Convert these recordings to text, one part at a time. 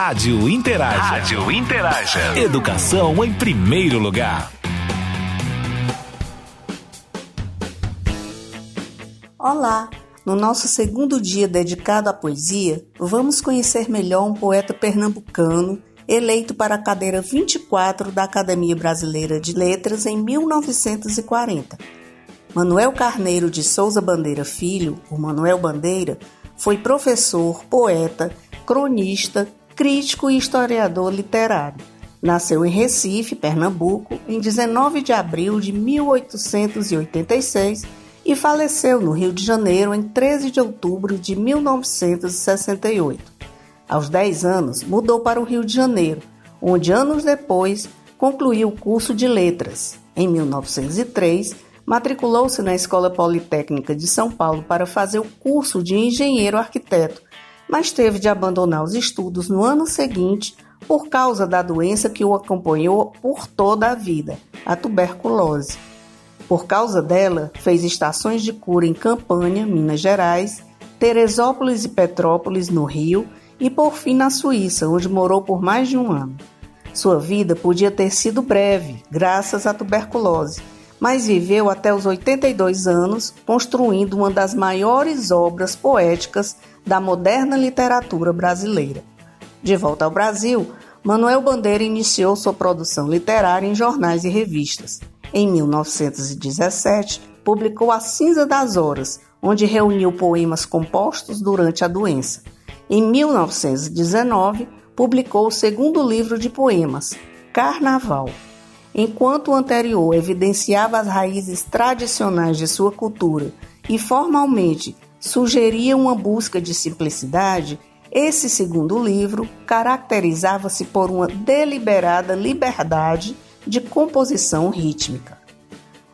Rádio Interaja. Rádio Interaja. Educação em primeiro lugar. Olá! No nosso segundo dia dedicado à poesia, vamos conhecer melhor um poeta pernambucano eleito para a cadeira 24 da Academia Brasileira de Letras em 1940. Manuel Carneiro de Souza Bandeira Filho, o Manuel Bandeira, foi professor, poeta, cronista, crítico e historiador literário. Nasceu em Recife, Pernambuco, em 19 de abril de 1886 e faleceu no Rio de Janeiro em 13 de outubro de 1968. Aos 10 anos, mudou para o Rio de Janeiro, onde anos depois concluiu o curso de letras. Em 1903, matriculou-se na Escola Politécnica de São Paulo para fazer o curso de engenheiro arquiteto mas teve de abandonar os estudos no ano seguinte por causa da doença que o acompanhou por toda a vida, a tuberculose. Por causa dela, fez estações de cura em Campanha, Minas Gerais, Teresópolis e Petrópolis, no Rio, e por fim na Suíça, onde morou por mais de um ano. Sua vida podia ter sido breve, graças à tuberculose, mas viveu até os 82 anos, construindo uma das maiores obras poéticas da moderna literatura brasileira. De volta ao Brasil, Manuel Bandeira iniciou sua produção literária em jornais e revistas. Em 1917, publicou A Cinza das Horas, onde reuniu poemas compostos durante a doença. Em 1919, publicou o segundo livro de poemas, Carnaval. Enquanto o anterior evidenciava as raízes tradicionais de sua cultura e formalmente sugeria uma busca de simplicidade, esse segundo livro caracterizava-se por uma deliberada liberdade de composição rítmica.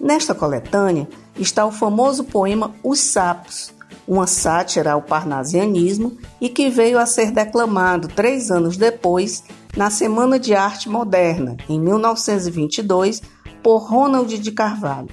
Nesta coletânea está o famoso poema Os Sapos, uma sátira ao parnasianismo e que veio a ser declamado três anos depois, na Semana de Arte Moderna, em 1922, por Ronald de Carvalho.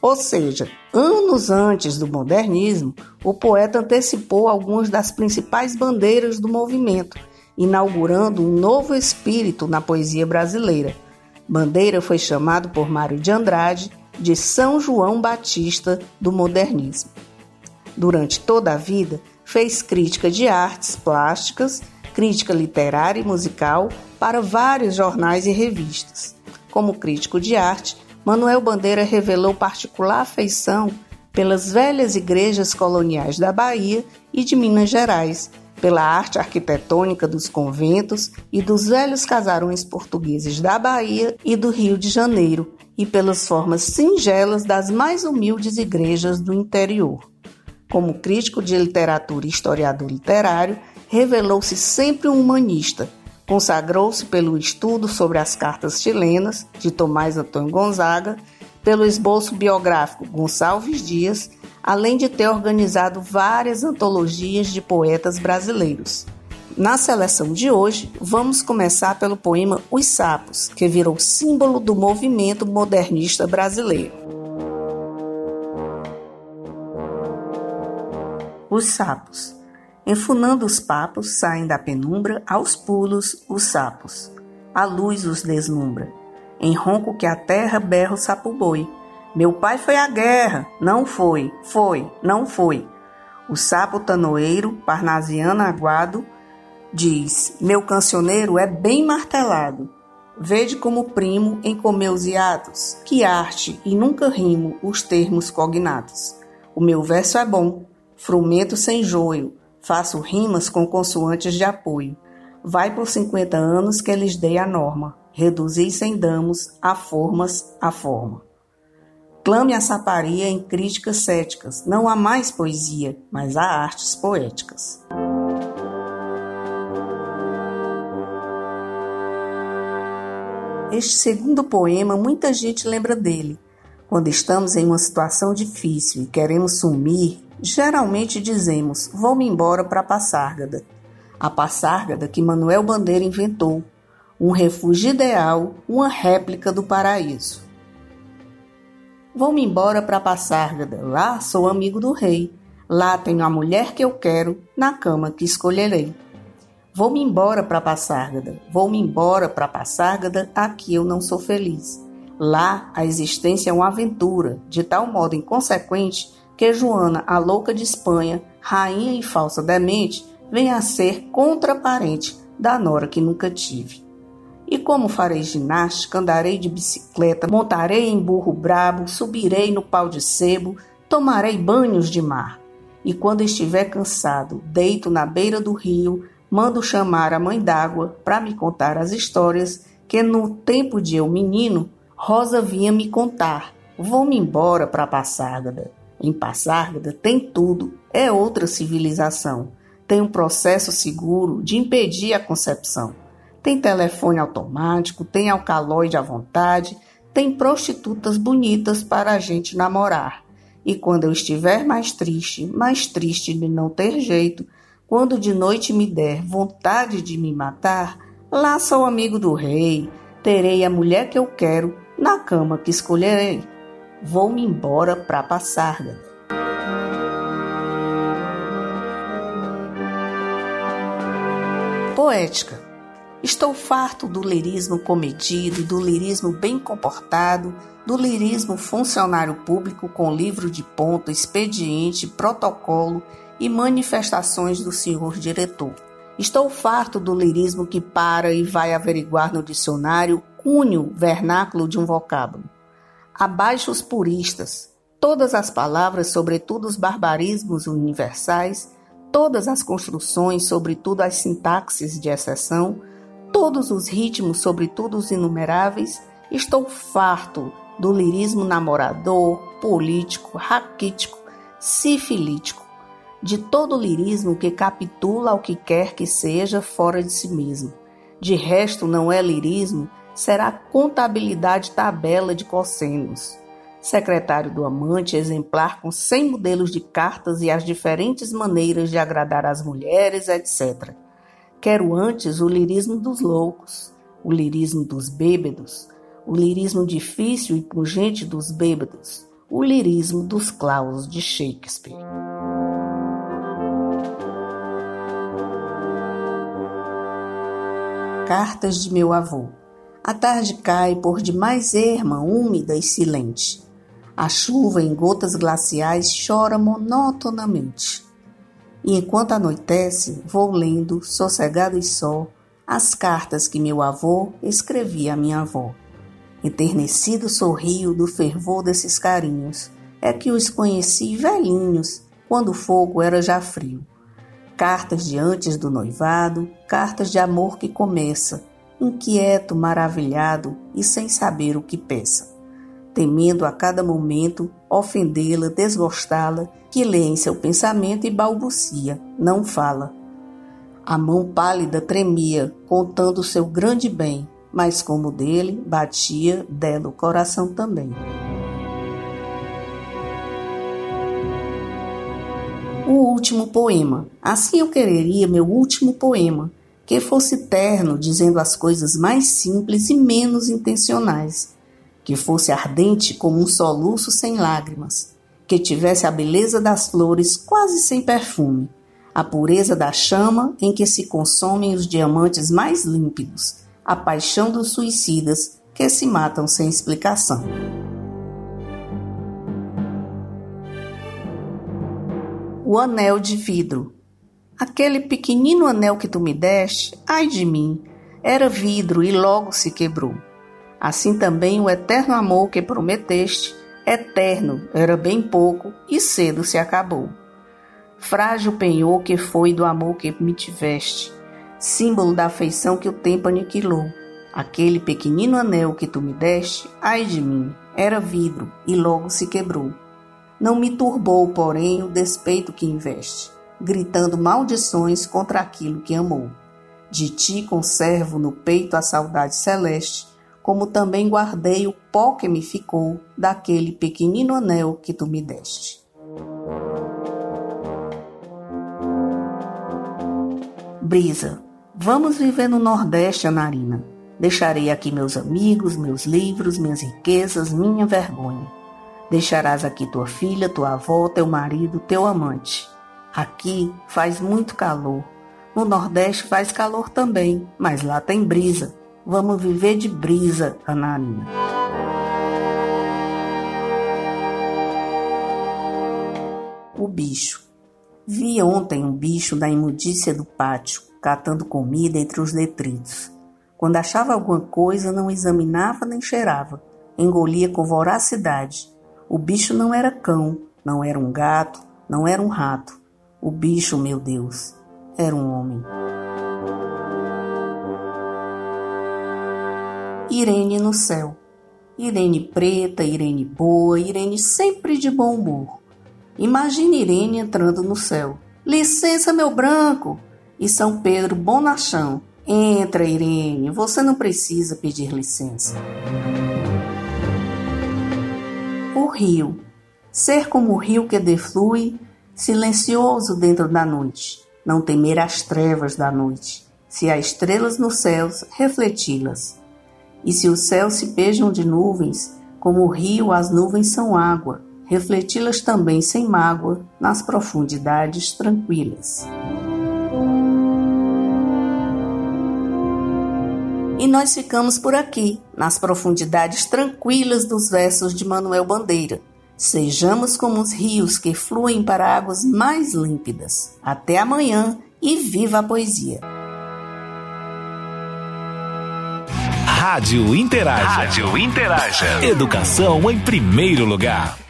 Ou seja, anos antes do modernismo, o poeta antecipou algumas das principais bandeiras do movimento, inaugurando um novo espírito na poesia brasileira. Bandeira foi chamado por Mário de Andrade de São João Batista do modernismo. Durante toda a vida, fez crítica de artes plásticas, crítica literária e musical para vários jornais e revistas. Como crítico de arte, Manuel Bandeira revelou particular afeição pelas velhas igrejas coloniais da Bahia e de Minas Gerais, pela arte arquitetônica dos conventos e dos velhos casarões portugueses da Bahia e do Rio de Janeiro, e pelas formas singelas das mais humildes igrejas do interior. Como crítico de literatura e historiador literário, revelou-se sempre um humanista, Consagrou-se pelo estudo sobre as cartas chilenas de Tomás Antônio Gonzaga, pelo esboço biográfico Gonçalves Dias, além de ter organizado várias antologias de poetas brasileiros. Na seleção de hoje, vamos começar pelo poema Os Sapos, que virou símbolo do movimento modernista brasileiro. Os Sapos Enfunando os papos, saem da penumbra, aos pulos, os sapos. A luz os deslumbra. Em ronco que a terra berra o sapo-boi. Meu pai foi à guerra. Não foi, foi, não foi. O sapo tanoeiro, parnasiano aguado, diz: Meu cancioneiro é bem martelado. Vede como primo em comeus hiatos, que arte e nunca rimo os termos cognatos. O meu verso é bom, frumento sem joio, Faço rimas com consoantes de apoio. Vai por 50 anos que lhes dei a norma. Reduzir sem damos a formas a forma. Clame a saparia em críticas céticas. Não há mais poesia, mas há artes poéticas. Este segundo poema, muita gente lembra dele. Quando estamos em uma situação difícil e queremos sumir, Geralmente dizemos: vou-me embora para a Passárgada. A Passárgada que Manuel Bandeira inventou, um refúgio ideal, uma réplica do paraíso. Vou-me embora para a Passárgada. Lá sou amigo do rei. Lá tenho a mulher que eu quero, na cama que escolherei. Vou-me embora para Passárgada, vou-me embora para Passárgada, aqui eu não sou feliz. Lá a existência é uma aventura, de tal modo inconsequente que Joana, a louca de Espanha, rainha e falsa demente, vem a ser contraparente da nora que nunca tive. E como farei ginástica, andarei de bicicleta, montarei em burro brabo, subirei no pau de sebo, tomarei banhos de mar. E quando estiver cansado, deito na beira do rio, mando chamar a mãe d'água para me contar as histórias que no tempo de eu menino, Rosa vinha me contar. Vou-me embora para Passárgada. Em Passárgada tem tudo, é outra civilização. Tem um processo seguro de impedir a concepção. Tem telefone automático, tem alcaloide à vontade, tem prostitutas bonitas para a gente namorar. E quando eu estiver mais triste, mais triste de não ter jeito, quando de noite me der vontade de me matar, lá sou amigo do rei, terei a mulher que eu quero na cama que escolherei. Vou-me embora para Passarga. Poética. Estou farto do lirismo comedido, do lirismo bem comportado, do lirismo funcionário público com livro de ponto, expediente, protocolo e manifestações do senhor diretor. Estou farto do lirismo que para e vai averiguar no dicionário cunho vernáculo de um vocábulo. Abaixo os puristas. Todas as palavras, sobretudo os barbarismos universais, todas as construções, sobretudo as sintaxes de exceção, todos os ritmos, sobretudo os inumeráveis, estou farto do lirismo namorador, político, raquítico, sifilítico, de todo lirismo que capitula ao que quer que seja fora de si mesmo. De resto, não é lirismo, será contabilidade tabela de cossenos. Secretário do amante, exemplar com 100 modelos de cartas e as diferentes maneiras de agradar as mulheres, etc. Quero antes o lirismo dos loucos, o lirismo dos bêbados, o lirismo difícil e pungente dos bêbados, o lirismo dos claus de Shakespeare. Cartas de meu avô. A tarde cai por demais erma, úmida e silente. A chuva em gotas glaciais chora monotonamente. E enquanto anoitece, vou lendo, sossegado e só, as cartas que meu avô escrevia à minha avó. Enternecido sorrio do fervor desses carinhos, é que os conheci velhinhos, quando o fogo era já frio. Cartas de antes do noivado, cartas de amor que começa, inquieto, maravilhado e sem saber o que peça temendo a cada momento ofendê-la, desgostá-la, que lê em seu pensamento e balbucia, não fala. A mão pálida tremia, contando seu grande bem, mas como dele, batia dela o coração também. O último poema. Assim eu quereria meu último poema, que fosse terno, dizendo as coisas mais simples e menos intencionais, que fosse ardente como um soluço sem lágrimas, que tivesse a beleza das flores quase sem perfume, a pureza da chama em que se consomem os diamantes mais límpidos, a paixão dos suicidas que se matam sem explicação. O anel de vidro. Aquele pequenino anel que tu me deste, ai de mim, era vidro e logo se quebrou. Assim também o eterno amor que prometeste, eterno era bem pouco e cedo se acabou. Frágil penhor que foi do amor que me tiveste, símbolo da afeição que o tempo aniquilou. Aquele pequenino anel que tu me deste, ai de mim, era vidro e logo se quebrou. Não me turbou, porém, o despeito que investe, gritando maldições contra aquilo que amou. De ti conservo no peito a saudade celeste, como também guardei o pó que me ficou daquele pequenino anel que tu me deste. Brisa, vamos viver no Nordeste, Anarina. Deixarei aqui meus amigos, meus livros, minhas riquezas, minha vergonha. Deixarás aqui tua filha, tua avó, teu marido, teu amante. Aqui faz muito calor, No Nordeste faz calor também, mas lá tem brisa. Vamos viver de brisa, Anarina. O bicho. Vi ontem um bicho da imundícia do pátio, catando comida entre os detritos. Quando achava alguma coisa, não examinava nem cheirava, engolia com voracidade. O bicho não era cão, não era um gato, não era um rato. O bicho, meu Deus, era um homem. Irene no céu. Irene preta, Irene boa, Irene sempre de bom humor. Imagine Irene entrando no céu. Licença, meu branco! E São Pedro bonachão. Entra, Irene, você não precisa pedir licença. O rio. Ser como o rio que deflui, silencioso dentro da noite. Não temer as trevas da noite. Se há estrelas nos céus, refleti-las. E se os céus se pejam de nuvens, como o rio, as nuvens são água refleti-las também sem mágoa nas profundidades tranquilas. E nós ficamos por aqui, nas profundidades tranquilas dos versos de Manuel Bandeira. Sejamos como os rios que fluem para águas mais límpidas. Até amanhã e viva a poesia! Rádio Interaja. Rádio Interaja. Educação em primeiro lugar.